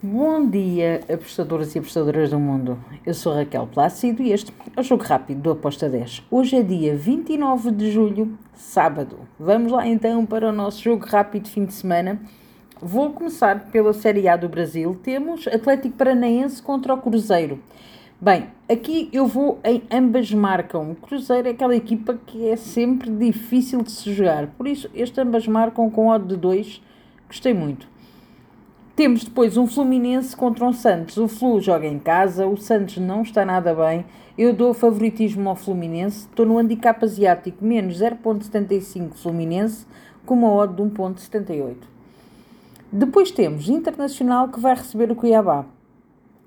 Bom dia, apostadores e apostadoras do mundo. Eu sou Raquel Plácido e este é o Jogo Rápido do Aposta 10. Hoje é dia 29 de julho, sábado. Vamos lá então para o nosso Jogo Rápido de fim de semana. Vou começar pela Série A do Brasil. Temos Atlético Paranaense contra o Cruzeiro. Bem, aqui eu vou em ambas marcam. O Cruzeiro é aquela equipa que é sempre difícil de se jogar. Por isso, este ambas marcam com odd de 2. Gostei muito. Temos depois um Fluminense contra um Santos. O Flu joga em casa, o Santos não está nada bem. Eu dou favoritismo ao Fluminense. Estou no handicap asiático, menos 0.75 Fluminense, com uma odd de 1.78. Depois temos Internacional que vai receber o Cuiabá.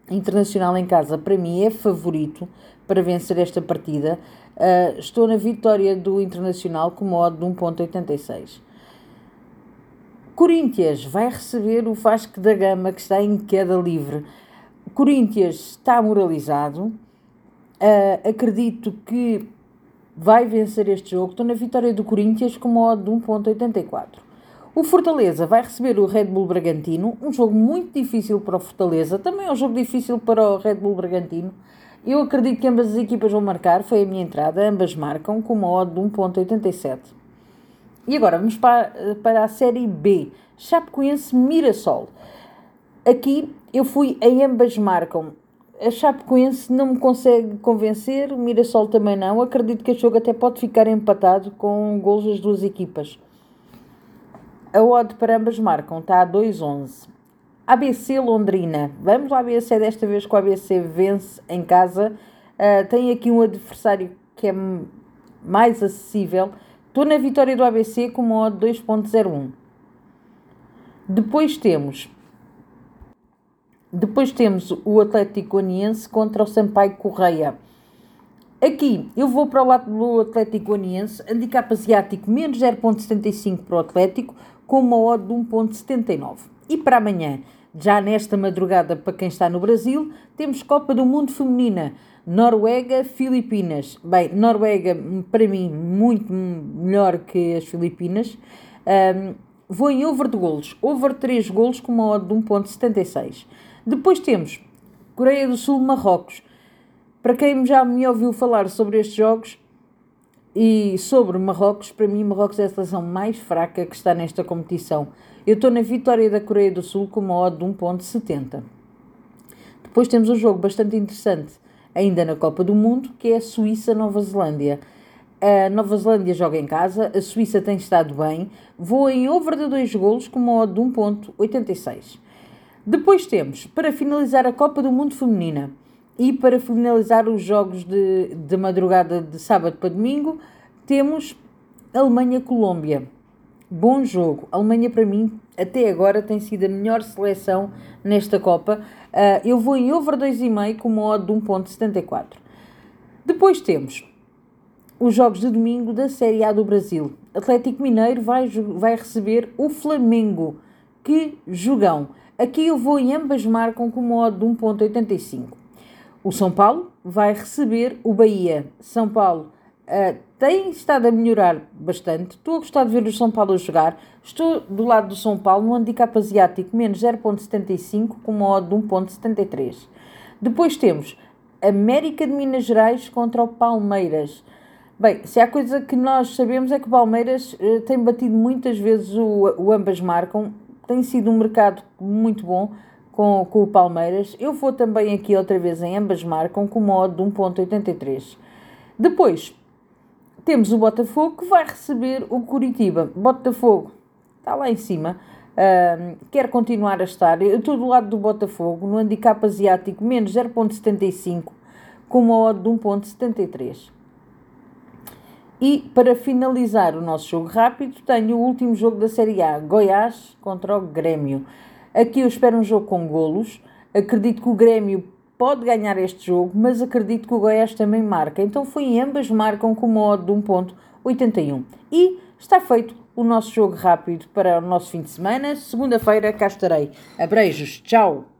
Internacional em casa, para mim, é favorito para vencer esta partida. Uh, estou na vitória do Internacional com uma odd de 1.86. Corinthians vai receber o Vasco da Gama, que está em queda livre. Corinthians está moralizado. Uh, acredito que vai vencer este jogo. Estou na vitória do Corinthians com uma odd de 1.84. O Fortaleza vai receber o Red Bull Bragantino, um jogo muito difícil para o Fortaleza, também é um jogo difícil para o Red Bull Bragantino. Eu acredito que ambas as equipas vão marcar, foi a minha entrada, ambas marcam com uma odd de 1.87. E agora vamos para, para a Série B. Chapecoense Mirassol. Aqui eu fui em ambas marcam. A Chapecoense não me consegue convencer, o Mirassol também não. Acredito que este jogo até pode ficar empatado com gols das duas equipas. A odd para ambas marcam está a 2-11. ABC Londrina. Vamos lá se é desta vez que o ABC vence em casa. Uh, tem aqui um adversário que é mais acessível. Estou na vitória do ABC com uma odd 2.01. Depois temos depois temos o Atlético Goianiense contra o Sampaio Correia. Aqui eu vou para o lado do Atlético Goianiense, handicap asiático menos 0.75 para o Atlético, com uma odd de 1.79. E para amanhã, já nesta madrugada para quem está no Brasil, temos Copa do Mundo Feminina. Noruega, Filipinas. Bem, Noruega, para mim, muito melhor que as Filipinas. Um, vou em over de golos. Over 3 golos com uma odd de 1.76. Depois temos Coreia do Sul, Marrocos. Para quem já me ouviu falar sobre estes jogos e sobre Marrocos, para mim Marrocos é a seleção mais fraca que está nesta competição. Eu estou na vitória da Coreia do Sul com uma odd de 1.70. Depois temos um jogo bastante interessante ainda na Copa do Mundo, que é a Suíça-Nova Zelândia. A Nova Zelândia joga em casa, a Suíça tem estado bem, voa em over de 2 golos com uma odd de 1.86. Depois temos, para finalizar a Copa do Mundo Feminina e para finalizar os jogos de, de madrugada de sábado para domingo, temos Alemanha-Colômbia. Bom jogo. A Alemanha, para mim, até agora tem sido a melhor seleção nesta Copa. Uh, eu vou em over 2,5 com uma odd de 1.74. Depois temos os jogos de domingo da Série A do Brasil. Atlético Mineiro vai, vai receber o Flamengo. Que jogão! Aqui eu vou em ambas marcam com uma odd de 1.85. O São Paulo vai receber o Bahia. São Paulo uh, tem estado a melhorar bastante. Estou a gostar de ver o São Paulo a jogar. Estou do lado do São Paulo no handicap asiático menos 0.75 com uma odd de 1.73. Depois temos América de Minas Gerais contra o Palmeiras. Bem, se há coisa que nós sabemos é que o Palmeiras uh, tem batido muitas vezes o, o ambas marcam. Tem sido um mercado muito bom com, com o Palmeiras. Eu vou também aqui outra vez em ambas marcam com uma odd de 1.83. Depois, temos o Botafogo que vai receber o Curitiba. Botafogo está lá em cima, uh, quer continuar a estar. Eu estou do lado do Botafogo, no handicap asiático, menos 0,75, com uma odd de 1,73. E para finalizar o nosso jogo rápido, tenho o último jogo da Série A, Goiás contra o Grêmio. Aqui eu espero um jogo com golos. Acredito que o Grêmio pode ganhar este jogo, mas acredito que o Goiás também marca. Então foi em ambas marcam com uma odd de 1.81. E está feito o nosso jogo rápido para o nosso fim de semana. Segunda-feira cá estarei. Abreijos, tchau!